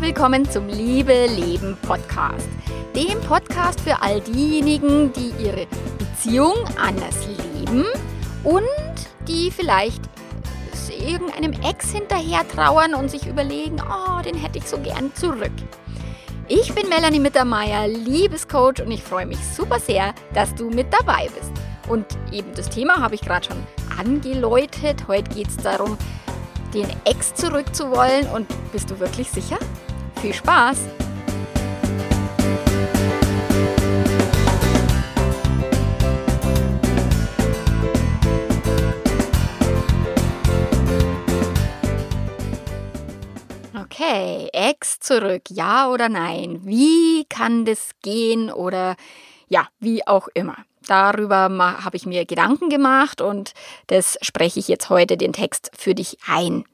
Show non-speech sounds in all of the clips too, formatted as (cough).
willkommen zum Liebe Leben Podcast. Dem Podcast für all diejenigen, die ihre Beziehung anders leben und die vielleicht irgendeinem Ex hinterher trauern und sich überlegen, oh, den hätte ich so gern zurück. Ich bin Melanie Mittermeier, Liebescoach und ich freue mich super sehr, dass du mit dabei bist. Und eben das Thema habe ich gerade schon angeläutet. Heute geht es darum, den Ex zurückzuwollen. Und bist du wirklich sicher? Viel Spaß! Okay, Ex zurück, ja oder nein? Wie kann das gehen oder ja, wie auch immer? Darüber habe ich mir Gedanken gemacht und das spreche ich jetzt heute den Text für dich ein.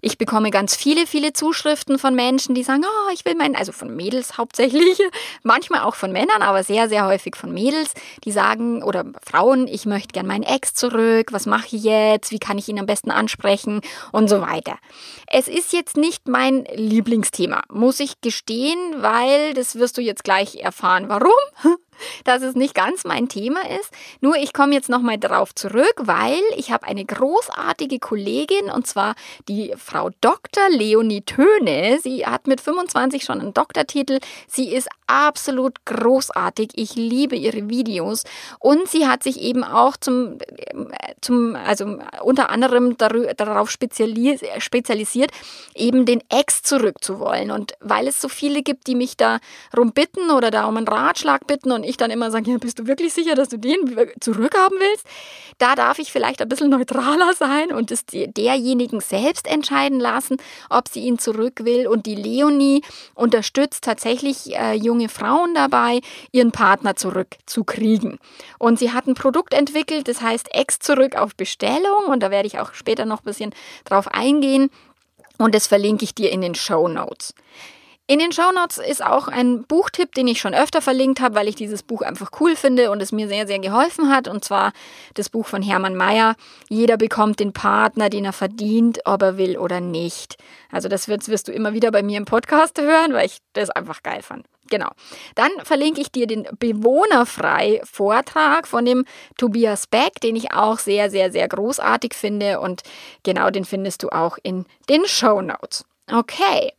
Ich bekomme ganz viele, viele Zuschriften von Menschen, die sagen, oh, ich will meinen, also von Mädels hauptsächlich, (laughs) manchmal auch von Männern, aber sehr, sehr häufig von Mädels, die sagen, oder Frauen, ich möchte gern meinen Ex zurück, was mache ich jetzt, wie kann ich ihn am besten ansprechen und so weiter. Es ist jetzt nicht mein Lieblingsthema, muss ich gestehen, weil das wirst du jetzt gleich erfahren. Warum? (laughs) dass es nicht ganz mein Thema ist. Nur ich komme jetzt nochmal darauf zurück, weil ich habe eine großartige Kollegin und zwar die Frau Dr. Leonie Töne. Sie hat mit 25 schon einen Doktortitel. Sie ist absolut großartig. Ich liebe ihre Videos und sie hat sich eben auch zum, zum also unter anderem darauf spezialisiert, eben den Ex zurückzuwollen. Und weil es so viele gibt, die mich darum bitten oder da um einen Ratschlag bitten und ich dann immer sage, ja, bist du wirklich sicher, dass du den zurückhaben willst? Da darf ich vielleicht ein bisschen neutraler sein und es derjenigen selbst entscheiden lassen, ob sie ihn zurück will. Und die Leonie unterstützt tatsächlich äh, junge Frauen dabei, ihren Partner zurückzukriegen. Und sie hat ein Produkt entwickelt, das heißt Ex zurück auf Bestellung. Und da werde ich auch später noch ein bisschen drauf eingehen. Und das verlinke ich dir in den Show Notes. In den Shownotes ist auch ein Buchtipp, den ich schon öfter verlinkt habe, weil ich dieses Buch einfach cool finde und es mir sehr, sehr geholfen hat. Und zwar das Buch von Hermann Mayer. Jeder bekommt den Partner, den er verdient, ob er will oder nicht. Also das wirst, wirst du immer wieder bei mir im Podcast hören, weil ich das einfach geil fand. Genau. Dann verlinke ich dir den Bewohnerfrei Vortrag von dem Tobias Beck, den ich auch sehr, sehr, sehr großartig finde. Und genau den findest du auch in den Show Notes. Okay.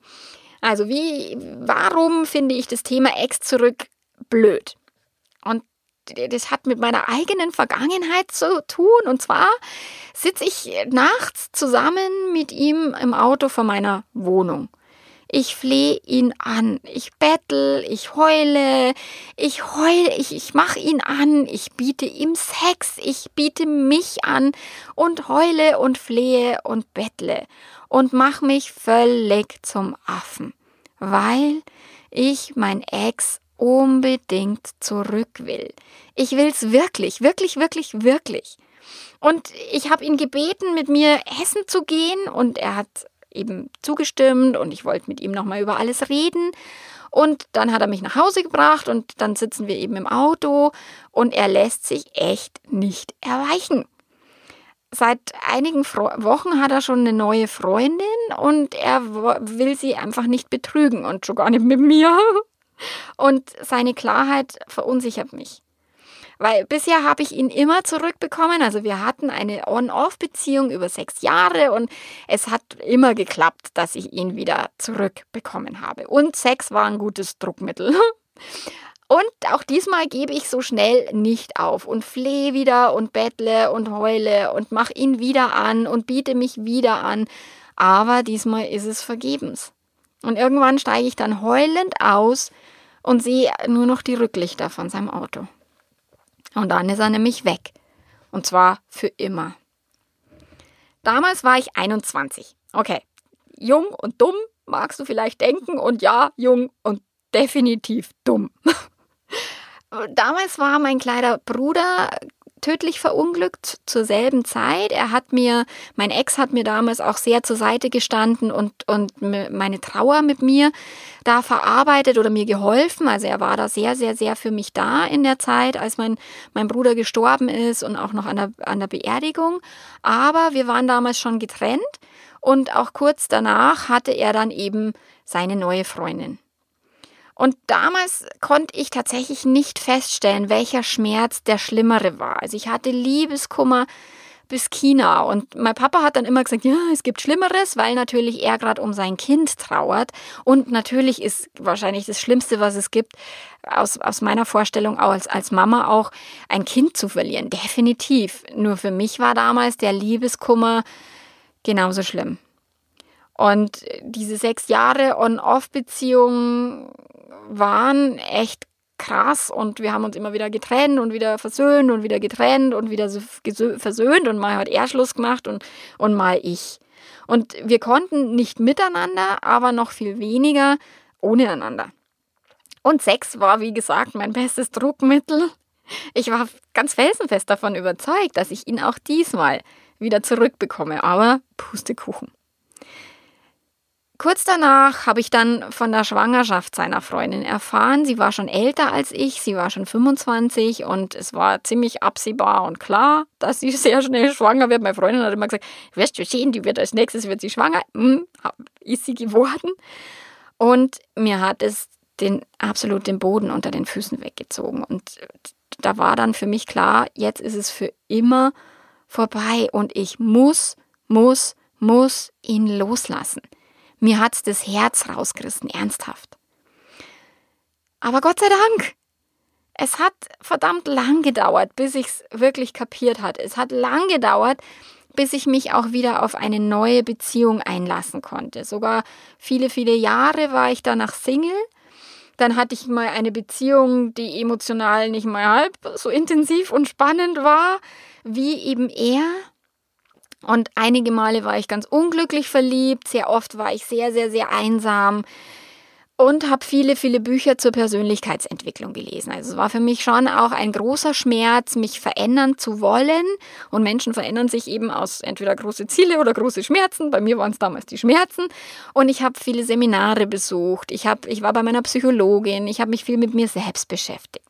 Also wie, warum finde ich das Thema Ex zurück blöd? Und das hat mit meiner eigenen Vergangenheit zu tun. Und zwar sitze ich nachts zusammen mit ihm im Auto vor meiner Wohnung. Ich flehe ihn an, ich bettel, ich heule, ich heule, ich, ich mache ihn an, ich biete ihm Sex, ich biete mich an und heule und flehe und bettle und mache mich völlig zum Affen, weil ich mein Ex unbedingt zurück will. Ich will's wirklich, wirklich, wirklich, wirklich. Und ich habe ihn gebeten, mit mir essen zu gehen und er hat eben zugestimmt und ich wollte mit ihm nochmal über alles reden. Und dann hat er mich nach Hause gebracht und dann sitzen wir eben im Auto und er lässt sich echt nicht erweichen. Seit einigen Wochen hat er schon eine neue Freundin und er will sie einfach nicht betrügen und schon gar nicht mit mir. (laughs) Und seine Klarheit verunsichert mich. Weil bisher habe ich ihn immer zurückbekommen. Also wir hatten eine On-Off-Beziehung über sechs Jahre und es hat immer geklappt, dass ich ihn wieder zurückbekommen habe. Und Sex war ein gutes Druckmittel. (laughs) Und auch diesmal gebe ich so schnell nicht auf und flehe wieder und bettle und heule und mache ihn wieder an und biete mich wieder an. Aber diesmal ist es vergebens. Und irgendwann steige ich dann heulend aus und sehe nur noch die Rücklichter von seinem Auto. Und dann ist er nämlich weg. Und zwar für immer. Damals war ich 21. Okay, jung und dumm magst du vielleicht denken. Und ja, jung und definitiv dumm. (laughs) Damals war mein kleiner Bruder tödlich verunglückt zur selben Zeit. Er hat mir, mein Ex hat mir damals auch sehr zur Seite gestanden und, und meine Trauer mit mir da verarbeitet oder mir geholfen. Also er war da sehr, sehr, sehr für mich da in der Zeit, als mein, mein Bruder gestorben ist und auch noch an der, an der Beerdigung. Aber wir waren damals schon getrennt und auch kurz danach hatte er dann eben seine neue Freundin. Und damals konnte ich tatsächlich nicht feststellen, welcher Schmerz der schlimmere war. Also ich hatte Liebeskummer bis China. Und mein Papa hat dann immer gesagt, ja, es gibt Schlimmeres, weil natürlich er gerade um sein Kind trauert. Und natürlich ist wahrscheinlich das Schlimmste, was es gibt, aus, aus meiner Vorstellung als, als Mama auch, ein Kind zu verlieren. Definitiv. Nur für mich war damals der Liebeskummer genauso schlimm. Und diese sechs Jahre On-Off-Beziehung waren echt krass und wir haben uns immer wieder getrennt und wieder versöhnt und wieder getrennt und wieder versöhnt und mal hat er Schluss gemacht und, und mal ich. Und wir konnten nicht miteinander, aber noch viel weniger ohne einander. Und Sex war, wie gesagt, mein bestes Druckmittel. Ich war ganz felsenfest davon überzeugt, dass ich ihn auch diesmal wieder zurückbekomme, aber Pustekuchen. Kurz danach habe ich dann von der Schwangerschaft seiner Freundin erfahren. Sie war schon älter als ich, sie war schon 25 und es war ziemlich absehbar und klar, dass sie sehr schnell schwanger wird. Meine Freundin hat immer gesagt, wirst du sehen, die wird als nächstes wird sie schwanger. Hm, ist sie geworden. Und mir hat es den absolut den Boden unter den Füßen weggezogen und da war dann für mich klar, jetzt ist es für immer vorbei und ich muss, muss, muss ihn loslassen. Mir hat's das Herz rausgerissen, ernsthaft. Aber Gott sei Dank, es hat verdammt lang gedauert, bis ich's wirklich kapiert hat. Es hat lang gedauert, bis ich mich auch wieder auf eine neue Beziehung einlassen konnte. Sogar viele, viele Jahre war ich danach Single. Dann hatte ich mal eine Beziehung, die emotional nicht mal halb so intensiv und spannend war wie eben er. Und einige Male war ich ganz unglücklich verliebt, sehr oft war ich sehr, sehr, sehr einsam und habe viele, viele Bücher zur Persönlichkeitsentwicklung gelesen. Also es war für mich schon auch ein großer Schmerz, mich verändern zu wollen. Und Menschen verändern sich eben aus entweder große Ziele oder große Schmerzen. Bei mir waren es damals die Schmerzen. Und ich habe viele Seminare besucht. Ich, hab, ich war bei meiner Psychologin. Ich habe mich viel mit mir selbst beschäftigt.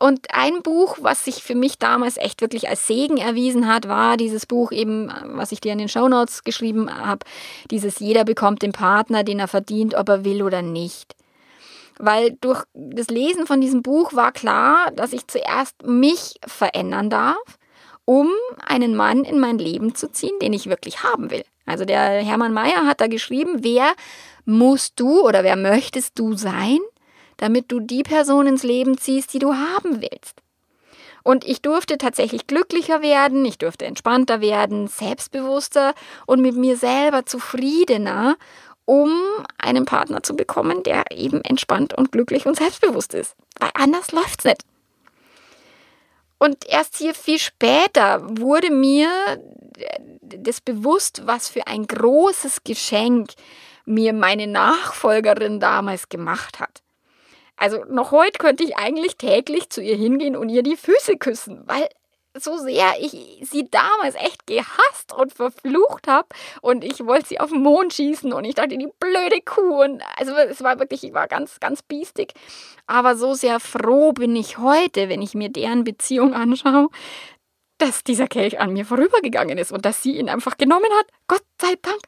Und ein Buch, was sich für mich damals echt wirklich als Segen erwiesen hat, war dieses Buch eben, was ich dir in den Shownotes geschrieben habe, dieses Jeder bekommt den Partner, den er verdient, ob er will oder nicht. Weil durch das Lesen von diesem Buch war klar, dass ich zuerst mich verändern darf, um einen Mann in mein Leben zu ziehen, den ich wirklich haben will. Also der Hermann Mayer hat da geschrieben, wer musst du oder wer möchtest du sein, damit du die Person ins Leben ziehst, die du haben willst. Und ich durfte tatsächlich glücklicher werden, ich durfte entspannter werden, selbstbewusster und mit mir selber zufriedener, um einen Partner zu bekommen, der eben entspannt und glücklich und selbstbewusst ist. Weil anders läuft's nicht. Und erst hier viel später wurde mir das bewusst, was für ein großes Geschenk mir meine Nachfolgerin damals gemacht hat. Also noch heute könnte ich eigentlich täglich zu ihr hingehen und ihr die Füße küssen, weil so sehr ich sie damals echt gehasst und verflucht habe und ich wollte sie auf den Mond schießen und ich dachte, die blöde Kuh und also es war wirklich, ich war ganz, ganz biestig. Aber so sehr froh bin ich heute, wenn ich mir deren Beziehung anschaue, dass dieser Kelch an mir vorübergegangen ist und dass sie ihn einfach genommen hat. Gott sei Dank.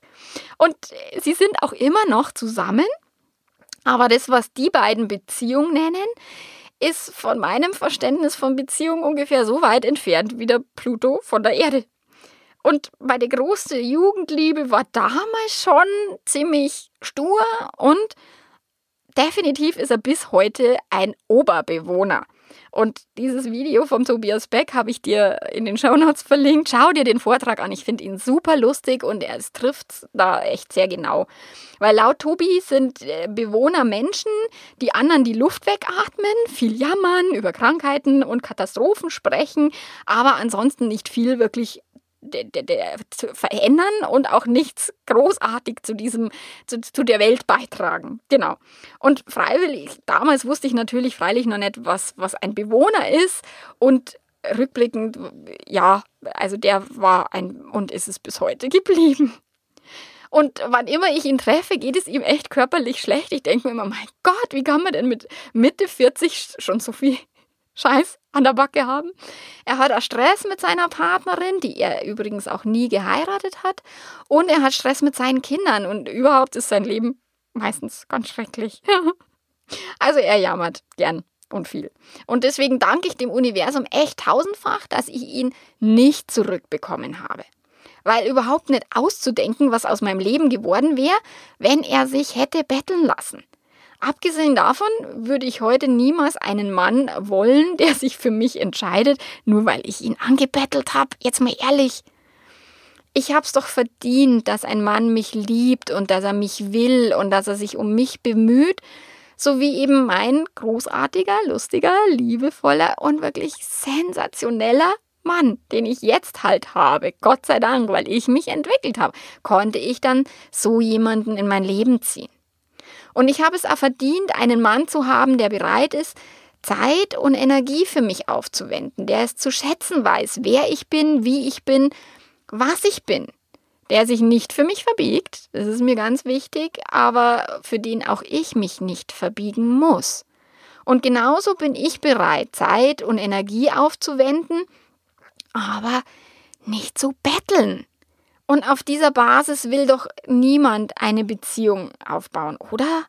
Und sie sind auch immer noch zusammen. Aber das, was die beiden Beziehung nennen, ist von meinem Verständnis von Beziehung ungefähr so weit entfernt wie der Pluto von der Erde. Und meine große Jugendliebe war damals schon ziemlich stur und definitiv ist er bis heute ein Oberbewohner. Und dieses Video vom Tobias Beck habe ich dir in den Shownotes verlinkt. Schau dir den Vortrag an. Ich finde ihn super lustig und er trifft da echt sehr genau. Weil laut Tobi sind äh, Bewohner Menschen, die anderen die Luft wegatmen, viel jammern, über Krankheiten und Katastrophen sprechen, aber ansonsten nicht viel wirklich verändern und auch nichts großartig zu diesem, zu, zu der Welt beitragen. Genau. Und freiwillig, damals wusste ich natürlich freilich noch nicht, was, was ein Bewohner ist und rückblickend, ja, also der war ein und ist es bis heute geblieben. Und wann immer ich ihn treffe, geht es ihm echt körperlich schlecht. Ich denke mir immer, mein Gott, wie kann man denn mit Mitte 40 schon so viel Scheiß an der Backe haben. Er hat auch Stress mit seiner Partnerin, die er übrigens auch nie geheiratet hat. Und er hat Stress mit seinen Kindern und überhaupt ist sein Leben meistens ganz schrecklich. (laughs) also er jammert gern und viel. Und deswegen danke ich dem Universum echt tausendfach, dass ich ihn nicht zurückbekommen habe. Weil überhaupt nicht auszudenken, was aus meinem Leben geworden wäre, wenn er sich hätte betteln lassen. Abgesehen davon würde ich heute niemals einen Mann wollen, der sich für mich entscheidet, nur weil ich ihn angebettelt habe. Jetzt mal ehrlich. Ich hab's doch verdient, dass ein Mann mich liebt und dass er mich will und dass er sich um mich bemüht, so wie eben mein großartiger, lustiger, liebevoller und wirklich sensationeller Mann, den ich jetzt halt habe. Gott sei Dank, weil ich mich entwickelt habe, konnte ich dann so jemanden in mein Leben ziehen. Und ich habe es auch verdient, einen Mann zu haben, der bereit ist, Zeit und Energie für mich aufzuwenden, der es zu schätzen weiß, wer ich bin, wie ich bin was ich bin, der sich nicht für mich verbiegt, das ist mir ganz wichtig, aber für den auch ich mich nicht verbiegen muss. Und genauso bin ich bereit, Zeit und Energie aufzuwenden, aber nicht zu betteln. Und auf dieser Basis will doch niemand eine Beziehung aufbauen, oder?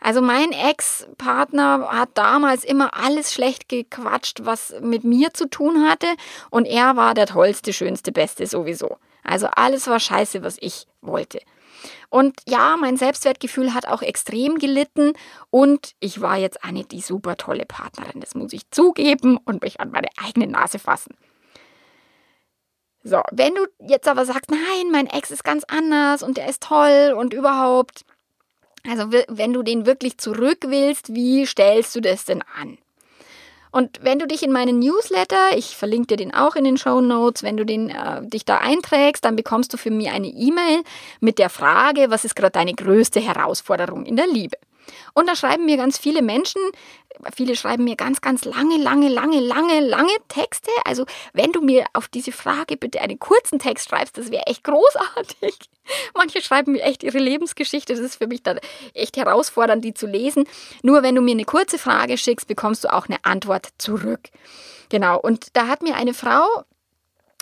Also mein Ex-Partner hat damals immer alles schlecht gequatscht, was mit mir zu tun hatte. Und er war der tollste, schönste, beste sowieso. Also alles war scheiße, was ich wollte. Und ja, mein Selbstwertgefühl hat auch extrem gelitten und ich war jetzt eine die super tolle Partnerin. Das muss ich zugeben und mich an meine eigene Nase fassen. So, wenn du jetzt aber sagst, nein, mein Ex ist ganz anders und der ist toll und überhaupt, also wenn du den wirklich zurück willst, wie stellst du das denn an? Und wenn du dich in meinen Newsletter, ich verlinke dir den auch in den Show Notes, wenn du den, äh, dich da einträgst, dann bekommst du für mich eine E-Mail mit der Frage, was ist gerade deine größte Herausforderung in der Liebe? Und da schreiben mir ganz viele Menschen, viele schreiben mir ganz, ganz lange, lange, lange, lange, lange Texte. Also wenn du mir auf diese Frage bitte einen kurzen Text schreibst, das wäre echt großartig. (laughs) Manche schreiben mir echt ihre Lebensgeschichte, das ist für mich dann echt herausfordernd, die zu lesen. Nur wenn du mir eine kurze Frage schickst, bekommst du auch eine Antwort zurück. Genau, und da hat mir eine Frau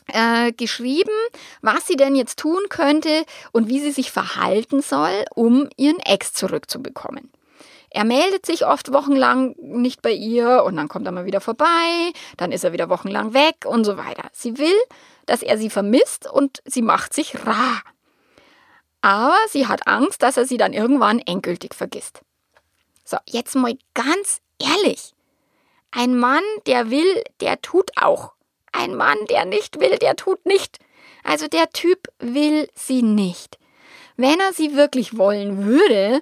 äh, geschrieben, was sie denn jetzt tun könnte und wie sie sich verhalten soll, um ihren Ex zurückzubekommen. Er meldet sich oft wochenlang nicht bei ihr und dann kommt er mal wieder vorbei, dann ist er wieder wochenlang weg und so weiter. Sie will, dass er sie vermisst und sie macht sich rar. Aber sie hat Angst, dass er sie dann irgendwann endgültig vergisst. So, jetzt mal ganz ehrlich. Ein Mann, der will, der tut auch. Ein Mann, der nicht will, der tut nicht. Also der Typ will sie nicht. Wenn er sie wirklich wollen würde,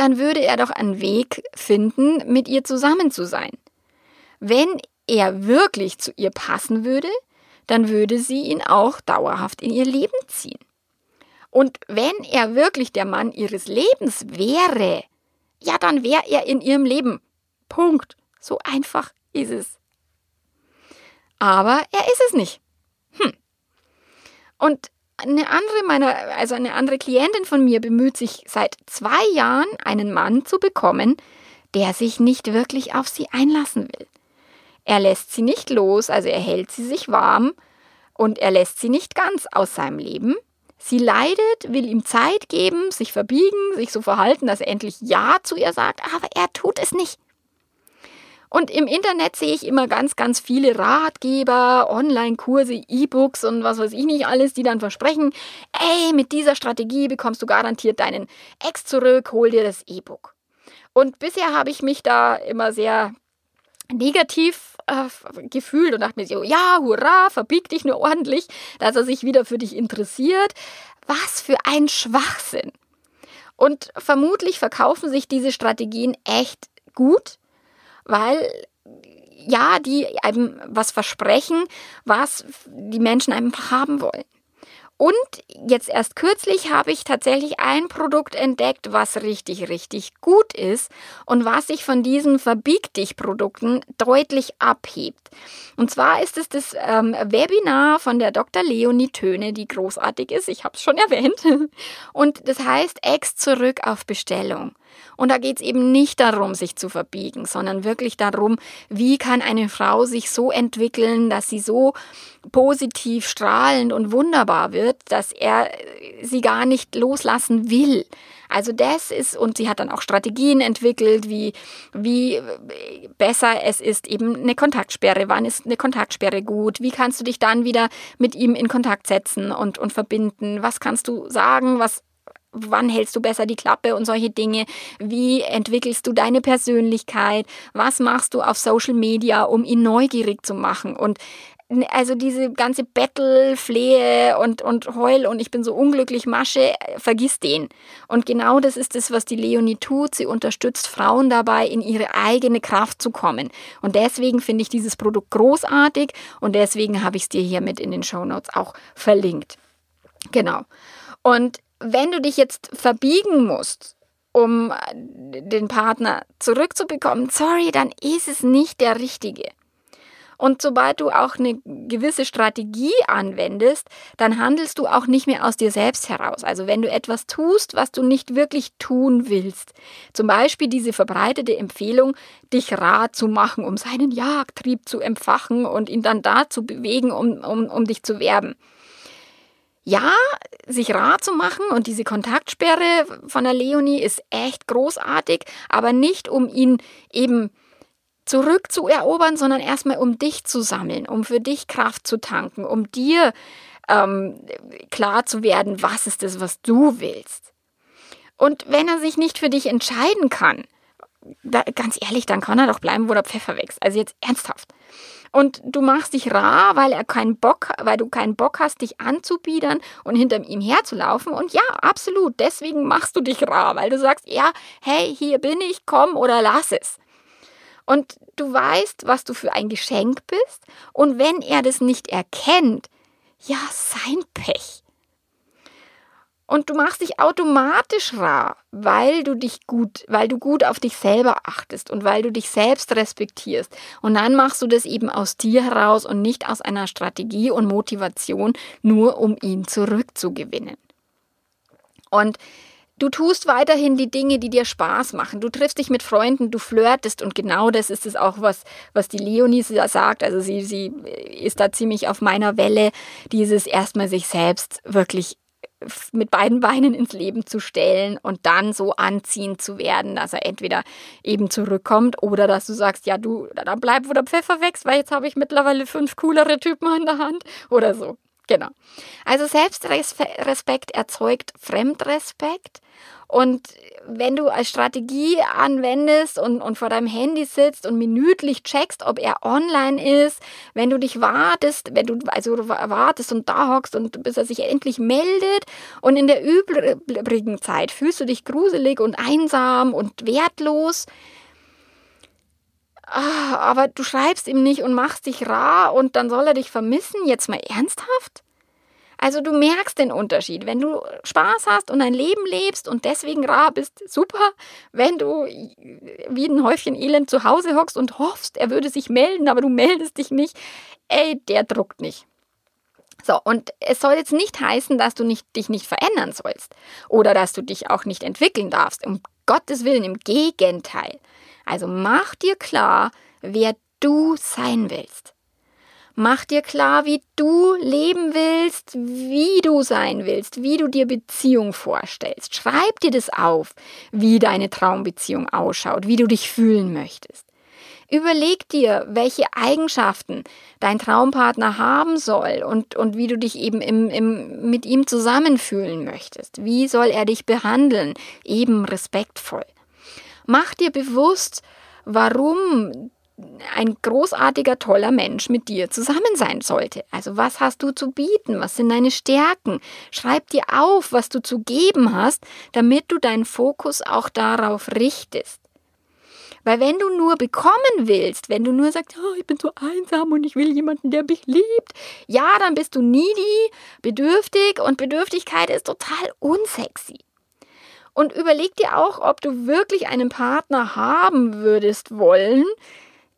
dann würde er doch einen Weg finden, mit ihr zusammen zu sein. Wenn er wirklich zu ihr passen würde, dann würde sie ihn auch dauerhaft in ihr Leben ziehen. Und wenn er wirklich der Mann ihres Lebens wäre, ja, dann wäre er in ihrem Leben. Punkt. So einfach ist es. Aber er ist es nicht. Hm. Und eine andere meiner, also eine andere Klientin von mir bemüht sich seit zwei Jahren, einen Mann zu bekommen, der sich nicht wirklich auf sie einlassen will. Er lässt sie nicht los, also er hält sie sich warm und er lässt sie nicht ganz aus seinem Leben. Sie leidet, will ihm Zeit geben, sich verbiegen, sich so verhalten, dass er endlich Ja zu ihr sagt, aber er tut es nicht. Und im Internet sehe ich immer ganz, ganz viele Ratgeber, Online-Kurse, E-Books und was weiß ich nicht alles, die dann versprechen, ey, mit dieser Strategie bekommst du garantiert deinen Ex zurück, hol dir das E-Book. Und bisher habe ich mich da immer sehr negativ äh, gefühlt und dachte mir so, ja, hurra, verbieg dich nur ordentlich, dass er sich wieder für dich interessiert. Was für ein Schwachsinn. Und vermutlich verkaufen sich diese Strategien echt gut, weil ja, die einem was versprechen, was die Menschen einfach haben wollen. Und jetzt erst kürzlich habe ich tatsächlich ein Produkt entdeckt, was richtig, richtig gut ist und was sich von diesen Verbieg dich Produkten deutlich abhebt. Und zwar ist es das ähm, Webinar von der Dr. Leonie Töne, die großartig ist. Ich habe es schon erwähnt. (laughs) Und das heißt Ex zurück auf Bestellung. Und da geht es eben nicht darum, sich zu verbiegen, sondern wirklich darum, wie kann eine Frau sich so entwickeln, dass sie so positiv, strahlend und wunderbar wird, dass er sie gar nicht loslassen will. Also das ist, und sie hat dann auch Strategien entwickelt, wie, wie besser es ist, eben eine Kontaktsperre, wann ist eine Kontaktsperre gut, wie kannst du dich dann wieder mit ihm in Kontakt setzen und, und verbinden, was kannst du sagen, was wann hältst du besser die Klappe und solche Dinge, wie entwickelst du deine Persönlichkeit, was machst du auf Social Media, um ihn neugierig zu machen? Und also diese ganze Battle, Flehe und, und Heul und ich bin so unglücklich Masche, vergiss den. Und genau das ist es, was die Leonie tut. Sie unterstützt Frauen dabei, in ihre eigene Kraft zu kommen. Und deswegen finde ich dieses Produkt großartig und deswegen habe ich es dir hier mit in den Show Notes auch verlinkt. Genau. Und wenn du dich jetzt verbiegen musst, um den Partner zurückzubekommen, sorry, dann ist es nicht der richtige. Und sobald du auch eine gewisse Strategie anwendest, dann handelst du auch nicht mehr aus dir selbst heraus. Also wenn du etwas tust, was du nicht wirklich tun willst. Zum Beispiel diese verbreitete Empfehlung, dich rar zu machen, um seinen Jagdtrieb zu empfachen und ihn dann da zu bewegen, um, um, um dich zu werben ja, sich rar zu machen und diese Kontaktsperre von der Leonie ist echt großartig, aber nicht um ihn eben zurückzuerobern, sondern erstmal um dich zu sammeln, um für dich Kraft zu tanken, um dir ähm, klar zu werden, was ist es, was du willst. Und wenn er sich nicht für dich entscheiden kann, da, ganz ehrlich, dann kann er doch bleiben, wo der Pfeffer wächst. Also jetzt ernsthaft. Und du machst dich rar, weil er keinen Bock, weil du keinen Bock hast, dich anzubiedern und hinter ihm herzulaufen. Und ja, absolut, deswegen machst du dich rar, weil du sagst, ja, hey, hier bin ich, komm oder lass es. Und du weißt, was du für ein Geschenk bist. Und wenn er das nicht erkennt, ja, sein Pech. Und du machst dich automatisch rar, weil du dich gut, weil du gut auf dich selber achtest und weil du dich selbst respektierst. Und dann machst du das eben aus dir heraus und nicht aus einer Strategie und Motivation, nur um ihn zurückzugewinnen. Und Du tust weiterhin die Dinge, die dir Spaß machen. Du triffst dich mit Freunden, du flirtest und genau das ist es auch, was, was die Leonie sagt. Also sie, sie ist da ziemlich auf meiner Welle, dieses erstmal sich selbst wirklich mit beiden Beinen ins Leben zu stellen und dann so anziehen zu werden, dass er entweder eben zurückkommt oder dass du sagst, ja, du, dann bleib, wo der Pfeffer wächst, weil jetzt habe ich mittlerweile fünf coolere Typen an der Hand oder so. Genau. Also Selbstrespekt erzeugt Fremdrespekt und wenn du als Strategie anwendest und, und vor deinem Handy sitzt und minütlich checkst, ob er online ist, wenn du dich wartest, wenn du also wartest und da hockst und bis er sich endlich meldet und in der übrigen Zeit fühlst du dich gruselig und einsam und wertlos, ah, aber du schreibst ihm nicht und machst dich rar und dann soll er dich vermissen, jetzt mal ernsthaft? Also du merkst den Unterschied. Wenn du Spaß hast und ein Leben lebst und deswegen rar bist, super. Wenn du wie ein Häufchen Elend zu Hause hockst und hoffst, er würde sich melden, aber du meldest dich nicht, ey, der druckt nicht. So, und es soll jetzt nicht heißen, dass du nicht, dich nicht verändern sollst oder dass du dich auch nicht entwickeln darfst. Um Gottes Willen, im Gegenteil. Also mach dir klar, wer du sein willst. Mach dir klar, wie du leben willst, wie du sein willst, wie du dir Beziehung vorstellst. Schreib dir das auf, wie deine Traumbeziehung ausschaut, wie du dich fühlen möchtest. Überleg dir, welche Eigenschaften dein Traumpartner haben soll und, und wie du dich eben im, im, mit ihm zusammenfühlen möchtest. Wie soll er dich behandeln? Eben respektvoll. Mach dir bewusst, warum ein großartiger, toller Mensch mit dir zusammen sein sollte. Also was hast du zu bieten? Was sind deine Stärken? Schreib dir auf, was du zu geben hast, damit du deinen Fokus auch darauf richtest. Weil wenn du nur bekommen willst, wenn du nur sagst, oh, ich bin so einsam und ich will jemanden, der mich liebt, ja, dann bist du needy, bedürftig und Bedürftigkeit ist total unsexy. Und überleg dir auch, ob du wirklich einen Partner haben würdest wollen,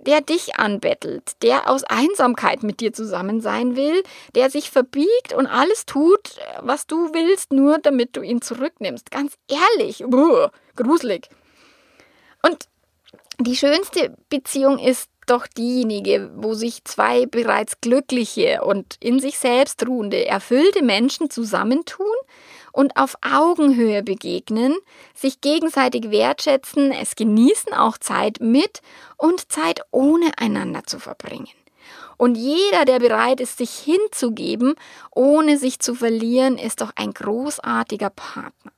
der dich anbettelt, der aus Einsamkeit mit dir zusammen sein will, der sich verbiegt und alles tut, was du willst, nur damit du ihn zurücknimmst. Ganz ehrlich, buh, gruselig. Und die schönste Beziehung ist doch diejenige, wo sich zwei bereits glückliche und in sich selbst ruhende, erfüllte Menschen zusammentun und auf Augenhöhe begegnen, sich gegenseitig wertschätzen, es genießen, auch Zeit mit und Zeit ohne einander zu verbringen. Und jeder, der bereit ist, sich hinzugeben, ohne sich zu verlieren, ist doch ein großartiger Partner.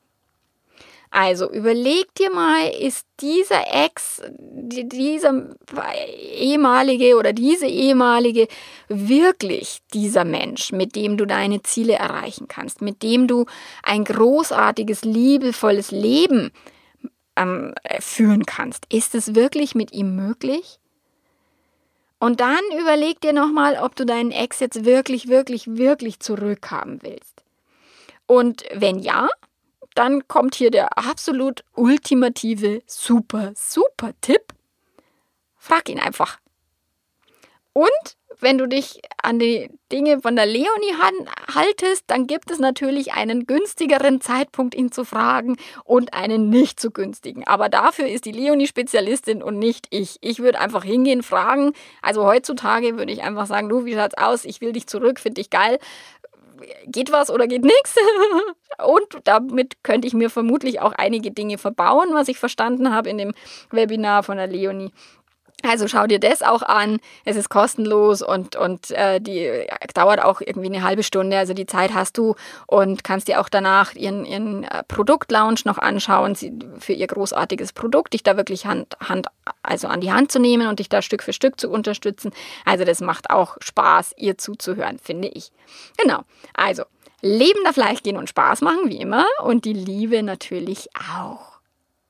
Also überleg dir mal, ist dieser Ex, dieser ehemalige oder diese ehemalige wirklich dieser Mensch, mit dem du deine Ziele erreichen kannst, mit dem du ein großartiges, liebevolles Leben ähm, führen kannst? Ist es wirklich mit ihm möglich? Und dann überleg dir nochmal, ob du deinen Ex jetzt wirklich, wirklich, wirklich zurückhaben willst. Und wenn ja, dann kommt hier der absolut ultimative, super, super Tipp. Frag ihn einfach. Und wenn du dich an die Dinge von der Leonie haltest, dann gibt es natürlich einen günstigeren Zeitpunkt, ihn zu fragen und einen nicht so günstigen. Aber dafür ist die Leonie Spezialistin und nicht ich. Ich würde einfach hingehen, fragen. Also heutzutage würde ich einfach sagen, du, wie schaut's aus? Ich will dich zurück, finde dich geil geht was oder geht nichts. (laughs) Und damit könnte ich mir vermutlich auch einige Dinge verbauen, was ich verstanden habe in dem Webinar von der Leonie. Also schau dir das auch an. Es ist kostenlos und, und äh, die dauert auch irgendwie eine halbe Stunde. Also die Zeit hast du und kannst dir auch danach ihren, ihren äh, noch anschauen, sie, für ihr großartiges Produkt, dich da wirklich Hand, Hand, also an die Hand zu nehmen und dich da Stück für Stück zu unterstützen. Also das macht auch Spaß, ihr zuzuhören, finde ich. Genau. Also, Leben darf leicht gehen und Spaß machen, wie immer. Und die Liebe natürlich auch.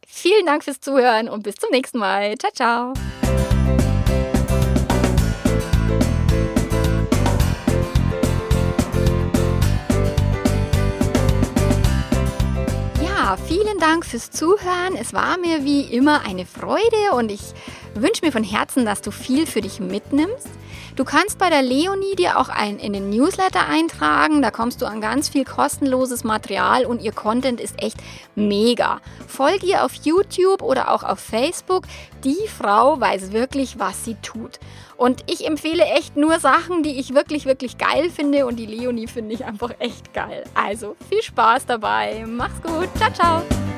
Vielen Dank fürs Zuhören und bis zum nächsten Mal. Ciao, ciao. Vielen Dank fürs Zuhören. Es war mir wie immer eine Freude und ich wünsche mir von Herzen, dass du viel für dich mitnimmst. Du kannst bei der Leonie dir auch ein, in den Newsletter eintragen. Da kommst du an ganz viel kostenloses Material und ihr Content ist echt mega. Folge ihr auf YouTube oder auch auf Facebook. Die Frau weiß wirklich, was sie tut. Und ich empfehle echt nur Sachen, die ich wirklich, wirklich geil finde. Und die Leonie finde ich einfach echt geil. Also viel Spaß dabei. Mach's gut. Ciao, ciao.